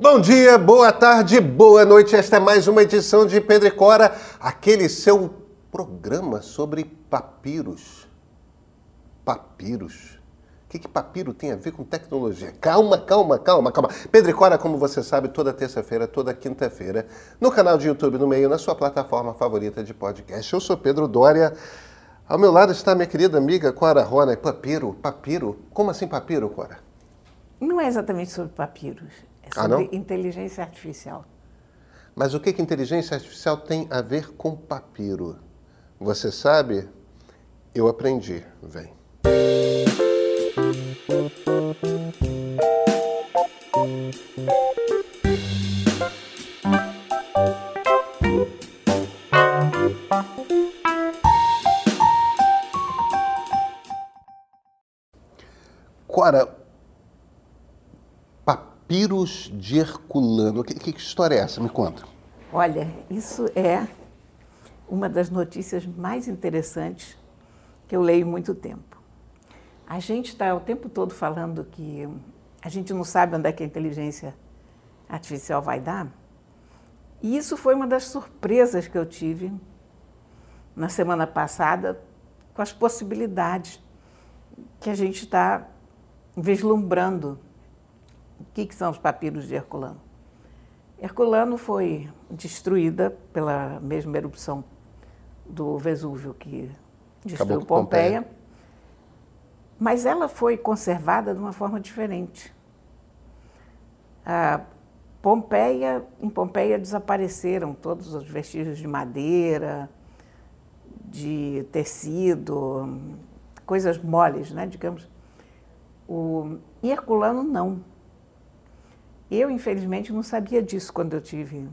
Bom dia, boa tarde, boa noite. Esta é mais uma edição de Pedro e Cora, aquele seu programa sobre papiros. Papiros. O que, que papiro tem a ver com tecnologia? Calma, calma, calma, calma. Pedro e Cora, como você sabe, toda terça-feira, toda quinta-feira, no canal de YouTube, no meio, na sua plataforma favorita de podcast. Eu sou Pedro Dória. Ao meu lado está minha querida amiga Cora Rona. Papiro, papiro. Como assim papiro, Cora? Não é exatamente sobre papiros, é Ah, sobre não? inteligência artificial. Mas o que, que inteligência artificial tem a ver com papiro? Você sabe? Eu aprendi. Vem. Papiros de Herculano. Que, que história é essa? Me conta. Olha, isso é uma das notícias mais interessantes que eu leio muito tempo. A gente está o tempo todo falando que a gente não sabe onde é que a inteligência artificial vai dar. E isso foi uma das surpresas que eu tive na semana passada com as possibilidades que a gente está vislumbrando. O que, que são os papiros de Herculano? Herculano foi destruída pela mesma erupção do Vesúvio que destruiu Pompeia. Pompeia, mas ela foi conservada de uma forma diferente. A Pompeia, em Pompeia desapareceram todos os vestígios de madeira, de tecido, coisas moles, né, digamos. O, Herculano, não. Eu, infelizmente, não sabia disso quando eu tive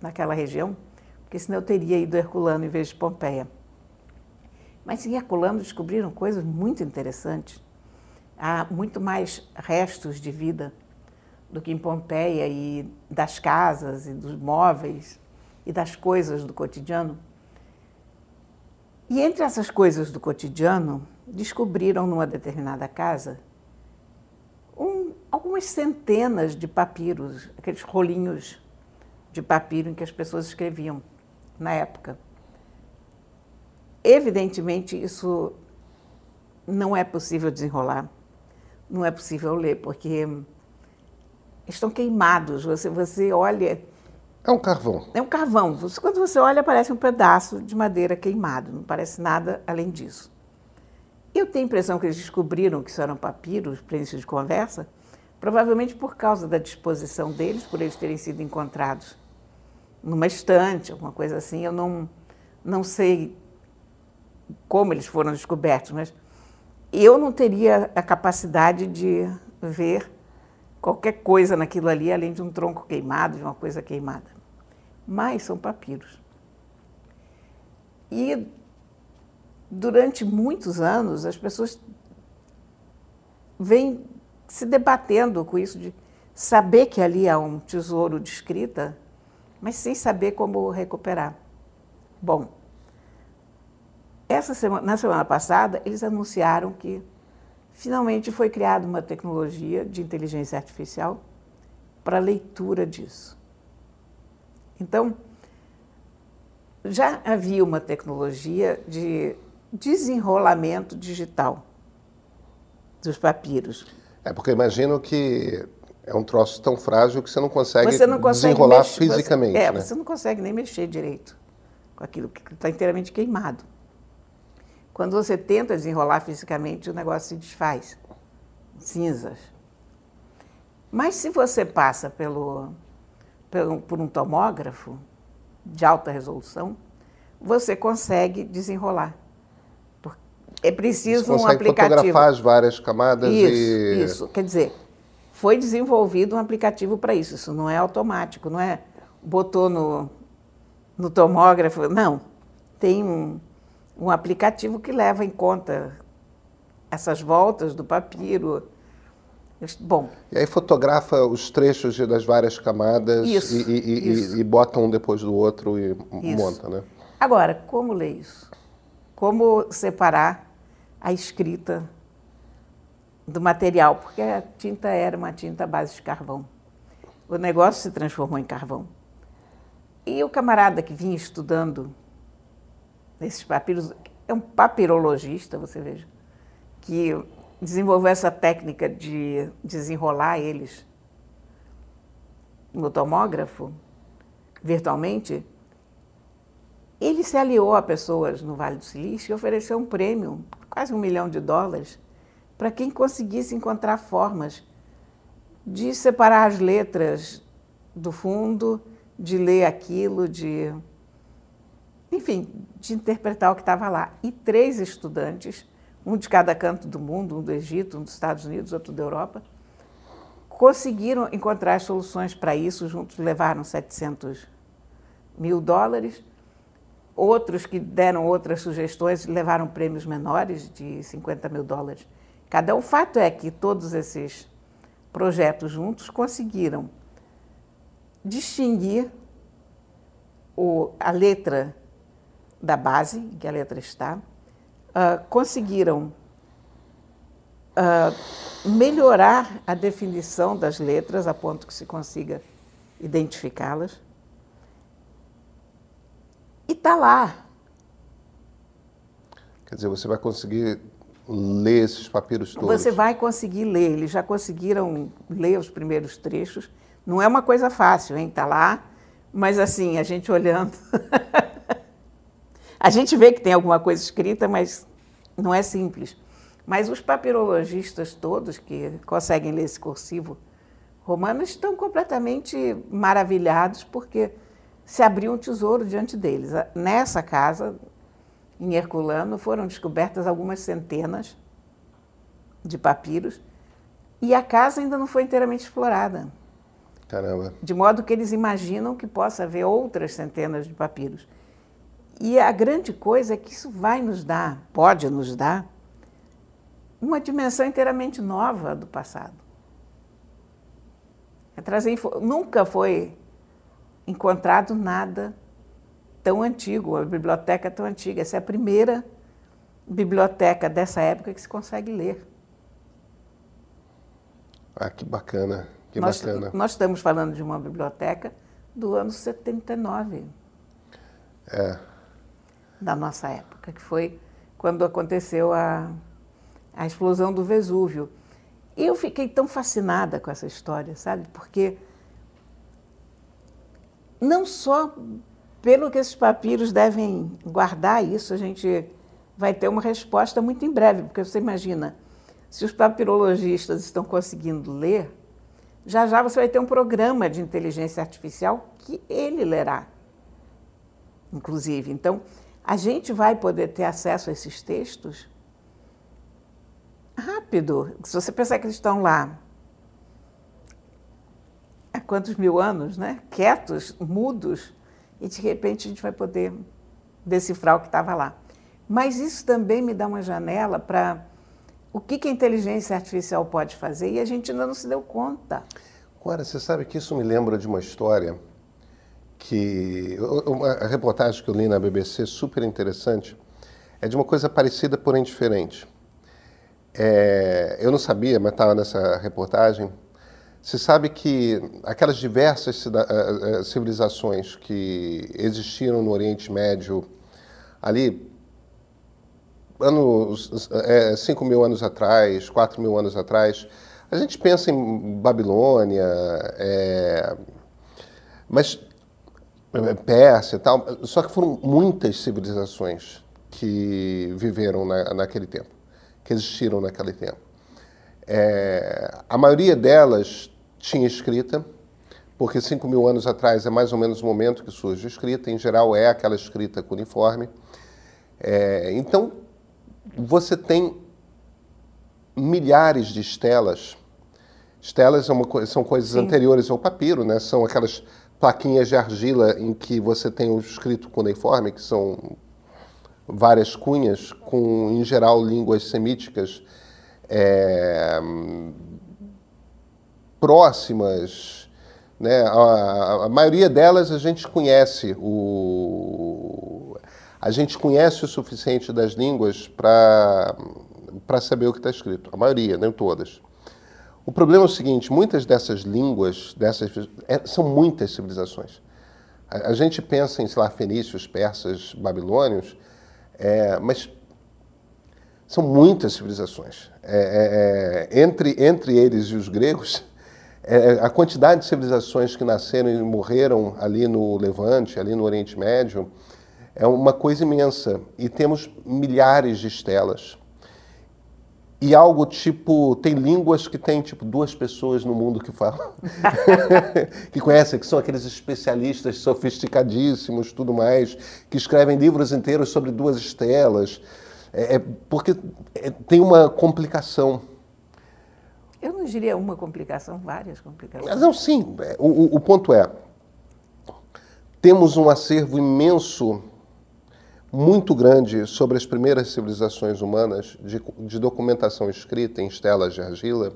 naquela região, porque senão eu teria ido a Herculano em vez de Pompeia. Mas em Herculano descobriram coisas muito interessantes. Há muito mais restos de vida do que em Pompeia e das casas e dos móveis e das coisas do cotidiano. E entre essas coisas do cotidiano, descobriram numa determinada casa algumas centenas de papiros, aqueles rolinhos de papiro em que as pessoas escreviam na época. Evidentemente, isso não é possível desenrolar, não é possível ler, porque estão queimados. Você, você olha, É um carvão. é um carvão. Quando você olha, parece um pedaço de madeira queimado, não parece nada além disso. Eu tenho a impressão que eles descobriram que isso eram papiros início de conversa, provavelmente por causa da disposição deles, por eles terem sido encontrados numa estante, alguma coisa assim. Eu não, não sei como eles foram descobertos, mas eu não teria a capacidade de ver qualquer coisa naquilo ali, além de um tronco queimado, de uma coisa queimada. Mas são papiros. E durante muitos anos as pessoas vêm se debatendo com isso de saber que ali há um tesouro de escrita, mas sem saber como recuperar. Bom, essa semana, na semana passada eles anunciaram que finalmente foi criada uma tecnologia de inteligência artificial para leitura disso. Então, já havia uma tecnologia de desenrolamento digital dos papiros. É porque eu imagino que é um troço tão frágil que você não consegue, Você não consegue desenrolar mexer- você- fisicamente. é, né? você não consegue nem mexer direito com aquilo que está inteiramente queimado. Quando você tenta desenrolar fisicamente, o negócio se desfaz, cinzas. Mas se você passa pelo, pelo- por um tomógrafo de alta resolução, você consegue desenrolar. É Você preciso um aplicativo. fotografar as várias camadas Isso, e. isso. Quer dizer, foi desenvolvido um aplicativo para isso. Isso não é automático, não é botou no, no tomógrafo. Não. Tem um, um aplicativo que leva em conta essas voltas do papiro. Bom, E aí fotografa os trechos das várias camadas Isso, e, e- e- isso. e bota um depois do outro e Isso. monta, né? agora, como ler isso? Como separar a escrita do material? Porque a tinta era uma tinta à base de carvão. o negócio se transformou em carvão. E o camarada que vinha estudando esses papiros, é um papirologista, você veja, que desenvolveu essa técnica de desenrolar eles no tomógrafo, virtualmente, ele se aliou a pessoas no Vale do Silício e ofereceu um prêmio, quase um milhão de dólares, para quem conseguisse encontrar formas de separar as letras do fundo, de ler aquilo, de. Enfim, de interpretar o que estava lá. E três estudantes, um de cada canto do mundo, um do Egito, um dos Estados Unidos, outro da Europa, conseguiram encontrar soluções para isso, juntos levaram 700 mil dólares. Outros que deram outras sugestões levaram prêmios menores de 50 mil dólares. Cada. O fato é que todos esses projetos juntos conseguiram distinguir o, a letra da base, em que a letra está, uh, conseguiram uh, melhorar a definição das letras a ponto que se consiga identificá-las. E está lá. Quer dizer, você vai conseguir ler esses papiros todos? Você vai conseguir ler. Eles já conseguiram ler os primeiros trechos. Não é uma coisa fácil, hein? Está lá. Mas assim, a gente olhando. a gente vê que tem alguma coisa escrita, mas não é simples. Mas os papirologistas todos que conseguem ler esse cursivo romano estão completamente maravilhados porque se abriu um tesouro diante deles. Nessa casa, em Herculano, foram descobertas algumas centenas de papiros e a casa ainda não foi inteiramente explorada. Caramba. De modo que eles imaginam que possa haver outras centenas de papiros. E a grande coisa é que isso vai nos dar, pode nos dar, uma dimensão inteiramente nova do passado. É trazer, nunca foi encontrado nada tão antigo, a biblioteca tão antiga. Essa é a primeira biblioteca dessa época que se consegue ler. Ah, que bacana, que nós, bacana. Nós estamos falando de uma biblioteca do ano 79. É. Da nossa época, que foi quando aconteceu a, a explosão do Vesúvio. E eu fiquei tão fascinada com essa história, sabe? Porque não só pelo que esses papiros devem guardar isso, a gente vai ter uma resposta muito em breve, porque você imagina, se os papirologistas estão conseguindo ler, já já você vai ter um programa de inteligência artificial que ele lerá, inclusive. Então, a gente vai poder ter acesso a esses textos rápido. Se você pensar que eles estão lá quantos mil anos, né? quietos, mudos, e de repente a gente vai poder decifrar o que estava lá. Mas isso também me dá uma janela para o que, que a inteligência artificial pode fazer e a gente ainda não se deu conta. Agora, você sabe que isso me lembra de uma história que. Uma reportagem que eu li na BBC, super interessante, é de uma coisa parecida, porém diferente. É, eu não sabia, mas estava nessa reportagem. Se sabe que aquelas diversas eh, eh, civilizações que existiram no Oriente Médio ali anos, é, 5 mil anos atrás, 4 mil anos atrás, a gente pensa em Babilônia, é, mas Pérsia e tal, só que foram muitas civilizações que viveram na, naquele tempo que existiram naquele tempo. É, a maioria delas tinha escrita, porque 5 mil anos atrás é mais ou menos o momento que surge a escrita, em geral é aquela escrita cuneiforme. É, então, você tem milhares de estelas. Estelas são, uma, são coisas Sim. anteriores ao papiro, né? são aquelas plaquinhas de argila em que você tem o escrito cuneiforme, que são várias cunhas, com, em geral, línguas semíticas é, próximas. Né? A, a, maioria delas a gente conhece o, a gente conhece o suficiente das línguas para saber o que está escrito. A maioria, nem todas. O problema é o seguinte: muitas dessas línguas, dessas, é, são muitas civilizações. A, a, gente pensa em, sei lá, fenícios, persas, babilônios, é, mas são muitas civilizações. É, é, é entre, entre eles e os gregos, é, a quantidade de civilizações que nasceram e morreram ali no Levante, ali no Oriente Médio, é uma coisa imensa. E temos milhares de estelas. E algo tipo tem línguas que tem tipo duas pessoas no mundo que falam que conhecem que são aqueles especialistas sofisticadíssimos tudo mais que escrevem livros inteiros sobre duas estelas. É, é porque é, tem uma complicação eu não diria uma complicação várias complicações não sim é, o, o ponto é temos um acervo imenso muito grande sobre as primeiras civilizações humanas, de, de documentação escrita em estelas de argila,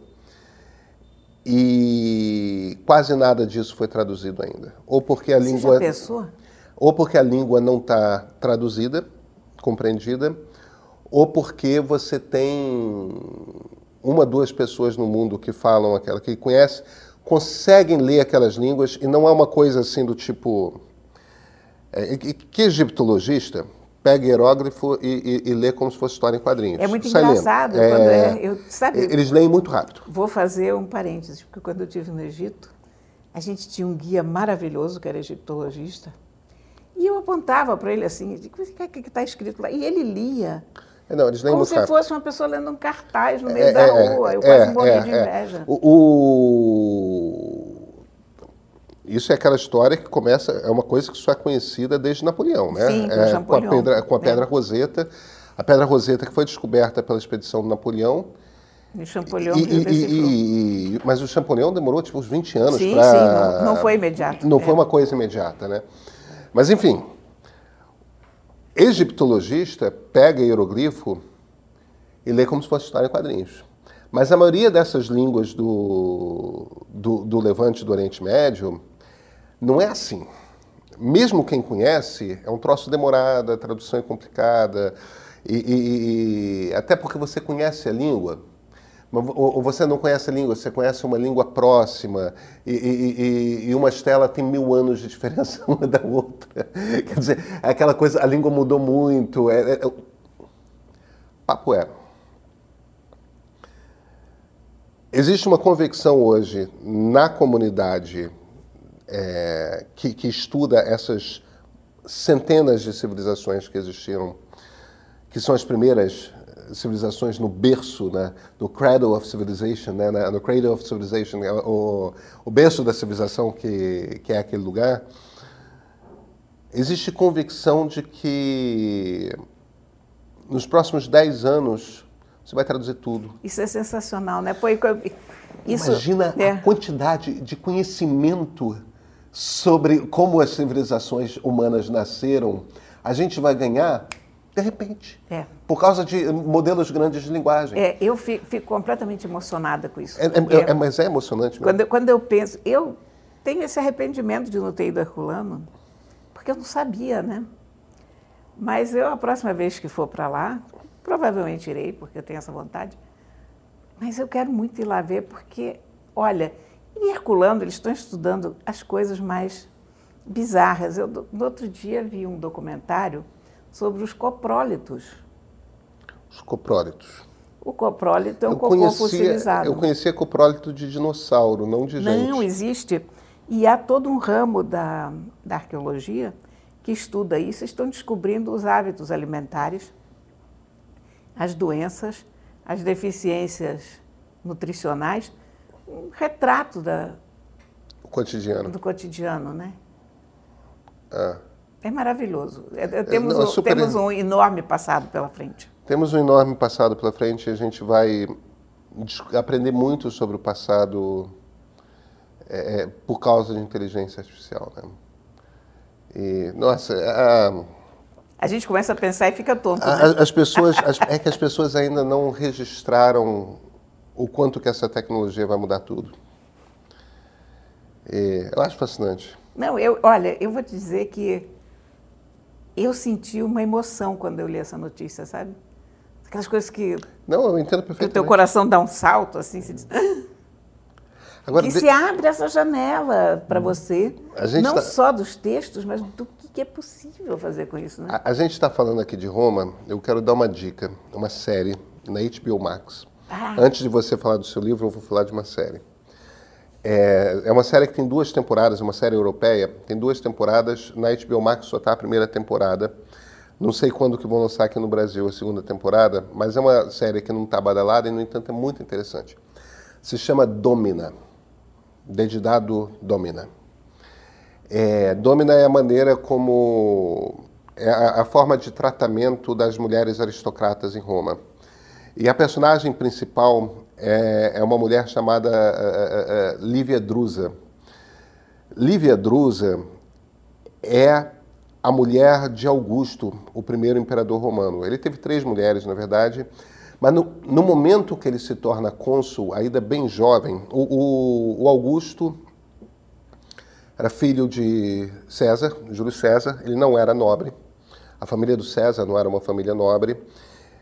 e quase nada disso foi traduzido ainda. Ou porque a Você língua. Ou porque a língua não está traduzida, compreendida, ou porque você tem uma, duas pessoas no mundo que falam aquela, que conhecem, conseguem ler aquelas línguas, e não é uma coisa assim do tipo. É, que egiptologista pega hierógrafo e, e, e, lê como se fosse história em quadrinhos. É muito Sai engraçado. Quando é, eu, sabe, eles leem muito rápido. Vou fazer um parênteses, porque quando eu estive no Egito, a gente tinha um guia maravilhoso, que era egiptologista, e eu apontava para ele assim, o que está escrito lá? E ele lia. É, não, eles como se rápido. fosse uma pessoa lendo um cartaz no meio é, da é, rua. Eu quase morri de inveja. O, o isso é aquela história que começa, é uma coisa que só é conhecida desde Napoleão, né? Sim, é, com a pedra, com a pedra né? Roseta, a pedra Roseta que foi descoberta pela expedição do Napoleão. E Champollion e, e, e, Mas o Champollion demorou tipo uns 20 anos para. Sim, pra... sim, não, não, foi imediato. Não é. foi uma coisa imediata, né? Mas enfim, egiptologista pega hieroglifo e lê como se fosse história em quadrinhos. Mas a maioria dessas línguas do, do, do Levante do Oriente Médio não é assim. Mesmo quem conhece, é um troço demorado, a tradução é complicada, e, e, e até porque você conhece a língua, ou você não conhece a língua, você conhece uma língua próxima e, e, e, uma estela tem mil anos de diferença uma da outra. Quer dizer, é aquela coisa, a língua mudou muito. É, é, é... Papo é. Existe uma convicção hoje na comunidade é, que, que estuda essas centenas de civilizações que existiram, que são as primeiras civilizações no berço, né, no cradle of civilization, né, no cradle of civilization, o, o berço da civilização que, que é aquele lugar, existe convicção de que nos próximos 10 anos você vai traduzir tudo. Isso é sensacional, né? Isso, Imagina é. a quantidade de conhecimento sobre como as civilizações humanas nasceram, a gente vai ganhar de repente. É. Por causa de modelos grandes de linguagem. É, eu fico, fico completamente emocionada com isso. É, é, é mas é emocionante mesmo. Quando, quando eu penso, eu tenho esse arrependimento de não ter ido a Herculano, porque eu não sabia, né? Mas eu, a próxima vez que for para lá, provavelmente irei, porque eu tenho essa vontade. Mas eu quero muito ir lá ver, porque, olha, em Herculano, eles estão estudando as coisas mais bizarras. Eu, no outro dia, vi um documentário sobre os coprólitos. Os coprólitos. O coprólito é um eu cocô conhecia, fossilizado. Eu conhecia coprólito de dinossauro, não de gente. Não, existe. E há todo um ramo da, da arqueologia que estuda isso, estão descobrindo os hábitos alimentares, as doenças, as deficiências nutricionais um retrato da, o cotidiano. do cotidiano, né? É. É maravilhoso. É, é temos, Não, é super... temos um enorme passado pela frente. Temos um enorme passado pela frente. A gente vai aprender muito sobre o passado é, é, por causa de inteligência artificial, né? E, nossa, a, a gente começa a pensar e fica tonto. Né? As pessoas, as, é que as pessoas ainda não registraram o quanto que essa tecnologia vai mudar tudo. E eu acho fascinante. Não, eu, olha, eu vou te dizer que eu senti uma emoção quando eu li essa notícia, sabe? Aquelas coisas que. Não, eu entendo perfeitamente. Que o teu coração dá um salto, assim, se diz. Ah! Agora, que de... se abre essa janela para você, não tá... só dos textos, mas do que é possível fazer com isso. Né? A, a gente está falando aqui de Roma, eu quero dar uma dica, uma série na HBO Max. Ah. Antes de você falar do seu livro, eu vou falar de uma série. É, é uma série que tem duas temporadas, uma série europeia, tem duas temporadas. Na HBO Max só está a primeira temporada. Não sei quando que vão lançar aqui no Brasil a segunda temporada, mas é uma série que não está badalada e, no entanto, é muito interessante. Se chama Domina. Dedidado Domina. É, Domina é a maneira como... É a, a forma de tratamento das mulheres aristocratas em Roma. E a personagem principal é, é uma mulher chamada uh, Lívia Drusa. Lívia Drusa é a mulher de Augusto, o primeiro imperador romano. Ele teve três mulheres, na verdade, mas no, no momento que ele se torna cônsul, ainda bem jovem, o, o, o Augusto era filho de César, Júlio César, ele não era nobre, a família do César não era uma família nobre.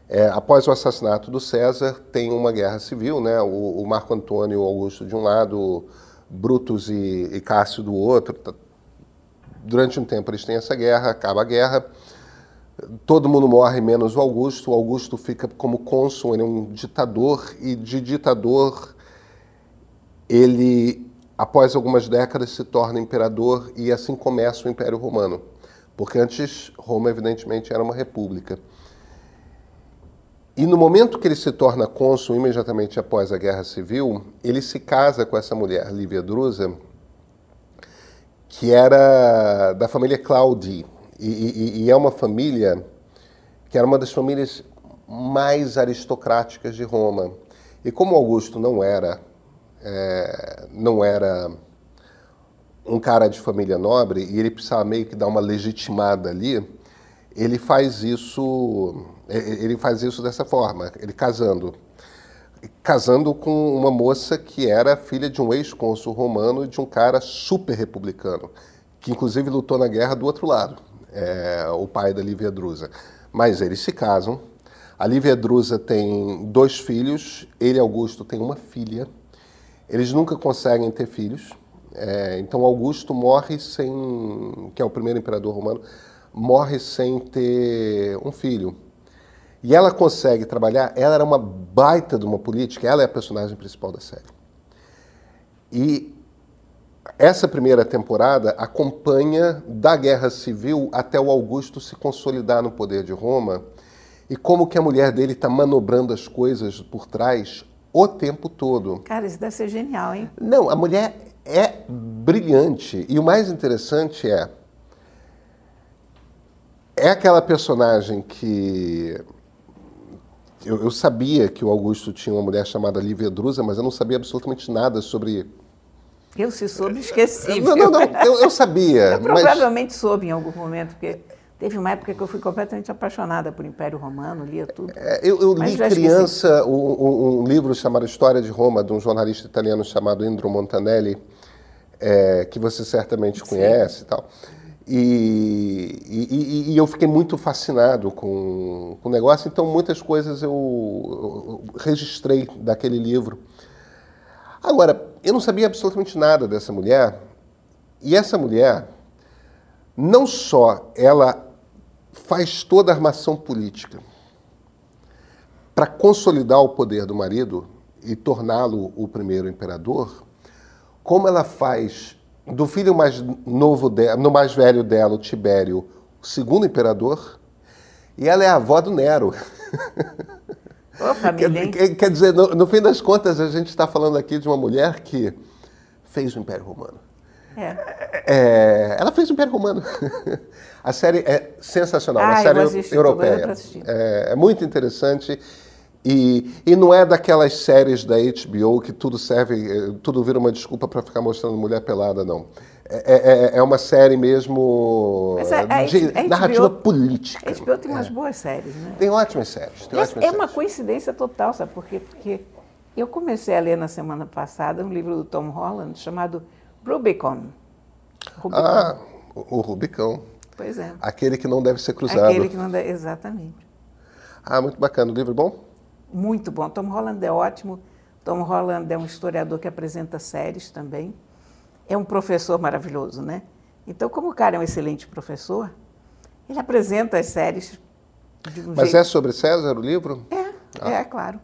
É, após o assassinato do César, tem uma guerra civil, né? o, o Marco Antônio Augusto de um lado, Brutus e, e Cássio do outro, durante um tempo eles têm essa guerra, acaba a guerra, todo mundo morre menos o Augusto. O Augusto fica como cônsul, ele é um ditador, e de ditador ele, após algumas décadas, se torna imperador e assim começa o Império Romano. Porque antes Roma, evidentemente, era uma república. E no momento que ele se torna cônsul, imediatamente após a Guerra Civil, ele se casa com essa mulher, Lívia Drusa, que era da família Claudi. E, e, e, é uma família que era uma das famílias mais aristocráticas de Roma. E como Augusto não era, é, não era um cara de família nobre, e ele precisava meio que dar uma legitimada ali, ele faz isso, ele faz isso dessa forma, ele casando casando com uma moça que era filha de um ex-cônsul romano e de um cara super republicano, que inclusive lutou na guerra do outro lado, é, o pai da Lívia Drusa. Mas eles se casam. A Lívia Drusa tem dois filhos, ele, Augusto, tem uma filha. Eles nunca conseguem ter filhos. É, então Augusto morre sem, que é o primeiro imperador romano, morre sem ter um filho. E ela consegue trabalhar, ela era uma baita de uma política, ela é a personagem principal da série. E essa primeira temporada acompanha da Guerra Civil até o Augusto se consolidar no poder de Roma e como que a mulher dele está manobrando as coisas por trás o tempo todo. Cara, isso deve ser genial, hein? Não, a mulher é brilhante. E o mais interessante é. É aquela personagem que eu, eu, sabia que o Augusto tinha uma mulher chamada Lívia Drusa, mas eu não sabia absolutamente nada sobre. Eu se soube, esqueci. Não, não, não, eu, eu sabia. eu mas... provavelmente soube em algum momento, porque teve uma época que eu fui completamente apaixonada por Império Romano, lia tudo. É, eu, eu li criança um, um, um, livro chamado História de Roma, de um jornalista italiano chamado Indro Montanelli, é, que você certamente Sim. conhece e tal. E, e, e, eu fiquei muito fascinado com, com o negócio, então muitas coisas eu, eu, registrei daquele livro. Agora, eu não sabia absolutamente nada dessa mulher, e essa mulher, não só ela faz toda a armação política para consolidar o poder do marido e torná-lo o primeiro imperador, como ela faz do filho mais novo dela, no mais velho dela, o Tibério, o segundo imperador, e ela é a avó do Nero. Ô, família, quer, quer, dizer, no, no, fim das contas, a gente está falando aqui de uma mulher que fez o Império Romano. É. É, ela fez o Império Romano. a série é sensacional, ah, a série europeia. É, é muito interessante. E, e não é daquelas séries da HBO que tudo serve, eh, tudo vira uma desculpa para ficar mostrando mulher pelada, não. É, é, é, é uma série mesmo Mas a, a, de narrativa política. A HBO tem umas é. boas séries, né? Tem ótimas séries. Tem ótimas é séries. uma coincidência total, sabe por quê? Porque eu comecei a ler na semana passada um livro do Tom Holland chamado Rubicon. Rubicon. Ah, o, o Rubicão. Pois é. Aquele que não deve ser cruzado. Aquele que não deve, exatamente. Ah, muito bacana. O livro bom? Muito bom. Tom Holland é ótimo, Tom Holland é um historiador que apresenta séries também. É um professor maravilhoso, né? Então, como o cara é um excelente professor, ele apresenta as séries de um Mas jeito... é sobre César o livro? É, ah. é, claro.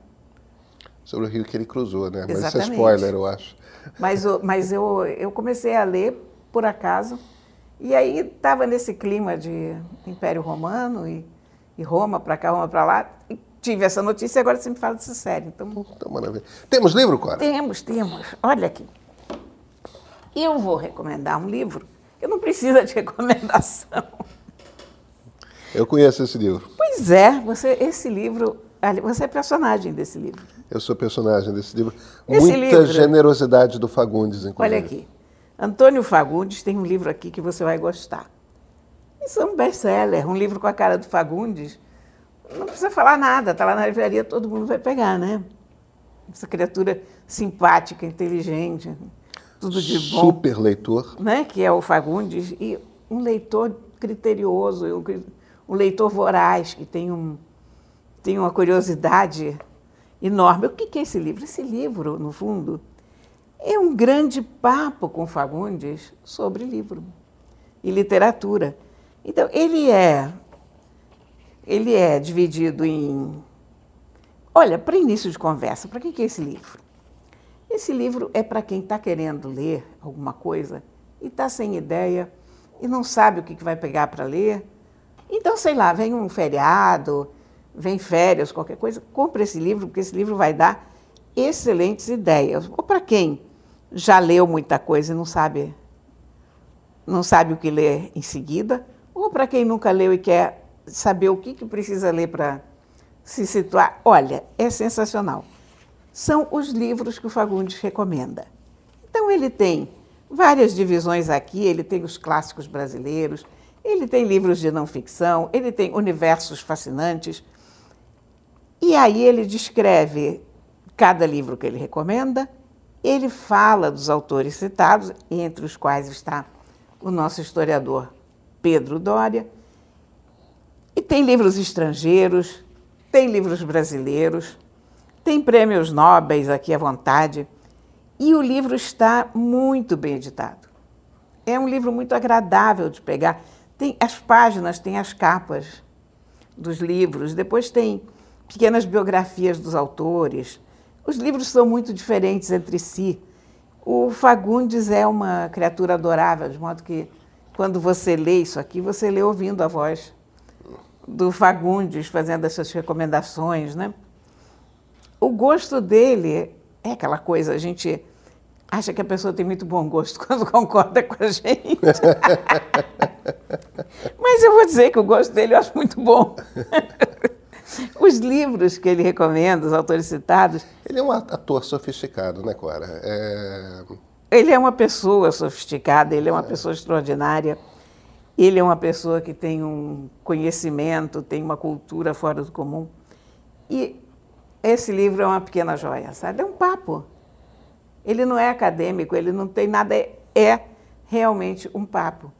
Sobre o rio que ele cruzou, né? Mas isso é spoiler, eu acho. Mas, mas eu, eu comecei a ler, por acaso, e aí estava nesse clima de Império Romano e, e Roma para cá, Roma para lá, e tive essa notícia e agora você me fala dessa série. Então, então maravilha. Temos livro, Cora? Temos, temos. Olha aqui. Eu vou recomendar um livro que não precisa de recomendação. Eu conheço esse livro. Pois é, você, esse livro, você é personagem desse livro. Eu sou personagem desse livro. Esse Muita livro, generosidade do Fagundes, inclusive. Olha aqui. Antônio Fagundes tem um livro aqui que você vai gostar. Isso é um best-seller, um livro com a cara do Fagundes. Não precisa falar nada, está lá na livraria, todo mundo vai pegar, né? Essa criatura simpática, inteligente, tudo de bom. Super leitor. Né? Que é o Fagundes. E um leitor criterioso, um leitor voraz, que tem, um, tem uma curiosidade enorme. O que é esse livro? Esse livro, no fundo, é um grande papo com Fagundes sobre livro e literatura. Então, ele é, ele é dividido em. Olha, para início de conversa, para que é esse livro? Esse livro é para quem está querendo ler alguma coisa e está sem ideia e não sabe o que vai pegar para ler. Então, sei lá, vem um feriado, vem férias, qualquer coisa, compra esse livro, porque esse livro vai dar excelentes ideias. Ou para quem já leu muita coisa e não sabe, não sabe o que ler em seguida, ou para quem nunca leu e quer saber o que, que precisa ler para se situar. Olha, é sensacional. São os livros que o Fagundes recomenda. Então, ele tem várias divisões aqui, ele tem os clássicos brasileiros, ele tem livros de não ficção, ele tem universos fascinantes. E aí ele descreve cada livro que ele recomenda ele fala dos autores citados, entre os quais está o nosso historiador Pedro Doria, tem livros estrangeiros, tem livros brasileiros, tem prêmios nobres aqui à vontade, e o livro está muito bem editado. É um livro muito agradável de pegar. Tem as páginas, tem as capas dos livros, depois tem pequenas biografias dos autores, os livros são muito diferentes entre si. O Fagundes é uma criatura adorável, de modo que quando você lê isso aqui, você lê ouvindo a voz do Fagundes fazendo essas recomendações, né? O gosto dele é aquela coisa, a gente acha que a pessoa tem muito bom gosto quando concorda com a gente. Mas eu vou dizer que o gosto dele eu acho muito bom. Os livros que ele recomenda, os autores citados. Ele é um ator sofisticado, né, Cora? É... Ele é uma pessoa sofisticada, ele é uma é. pessoa extraordinária. Ele é uma pessoa que tem um conhecimento, tem uma cultura fora do comum. E esse livro é uma pequena joia, sabe? É um papo. Ele não é acadêmico, ele não tem nada, é realmente um papo.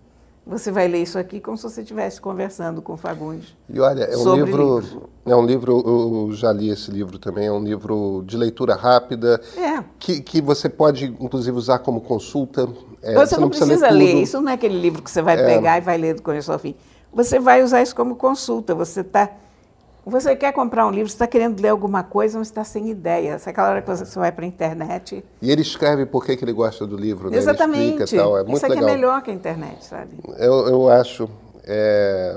Você vai ler isso aqui como se você estivesse conversando com Fagundes. E olha, é um livro, livro, é um livro, eu já li esse livro também, é um livro de leitura rápida, é. que, que você pode inclusive usar como consulta. É, você, você, não, precisa, precisa ler, ler, isso não é aquele livro que você vai é. pegar e vai ler do começo ao fim. Você vai usar isso como consulta, você está você quer comprar um livro, você está querendo ler alguma coisa, mas está sem ideia. É aquela hora que você vai para a internet. E ele escreve por que, ele gosta do livro, né? Exatamente. Explica, tal. É muito Isso aqui legal. é melhor que a internet, sabe? Eu, eu acho. É...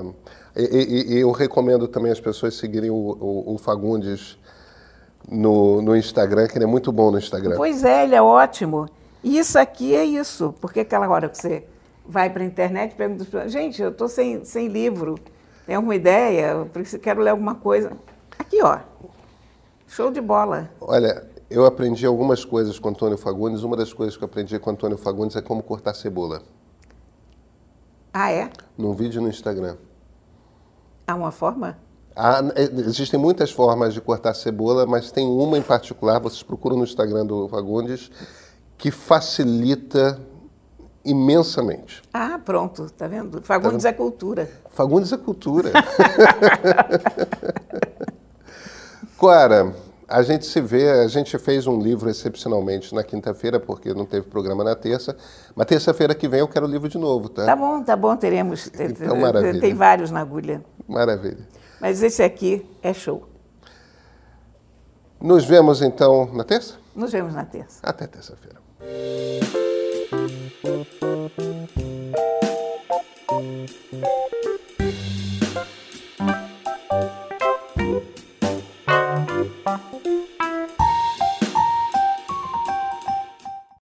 E, e, eu recomendo também as pessoas seguirem o, o, o Fagundes no, no, Instagram, que ele é muito bom no Instagram. Pois é, ele é ótimo. E isso aqui é isso. Porque aquela hora que você vai para a internet e pergunta, gente, eu estou sem, sem livro. Tem alguma ideia? Eu quero ler alguma coisa. Aqui, ó. Show de bola. Olha, eu aprendi algumas coisas com Antônio Fagundes. Uma das coisas que eu aprendi com Antônio Fagundes é como cortar cebola. Ah, é? Num vídeo no Instagram. Há uma forma? Há, é, existem muitas formas de cortar cebola, mas tem uma em particular, vocês procuram no Instagram do Fagundes, que facilita imensamente. Ah, pronto, tá vendo? Fagundes tá vendo? é cultura. Fagundes é cultura. Clara, A gente se vê, a gente fez um livro excepcionalmente na quinta-feira, porque não teve programa na terça. Mas terça-feira que vem eu quero o livro de novo, tá? Tá bom, tá bom, teremos. Então, maravilha. Tem vários na agulha. Maravilha. Mas esse aqui é show. Nos vemos então na terça? Nos vemos na terça. Até terça-feira. Thank you.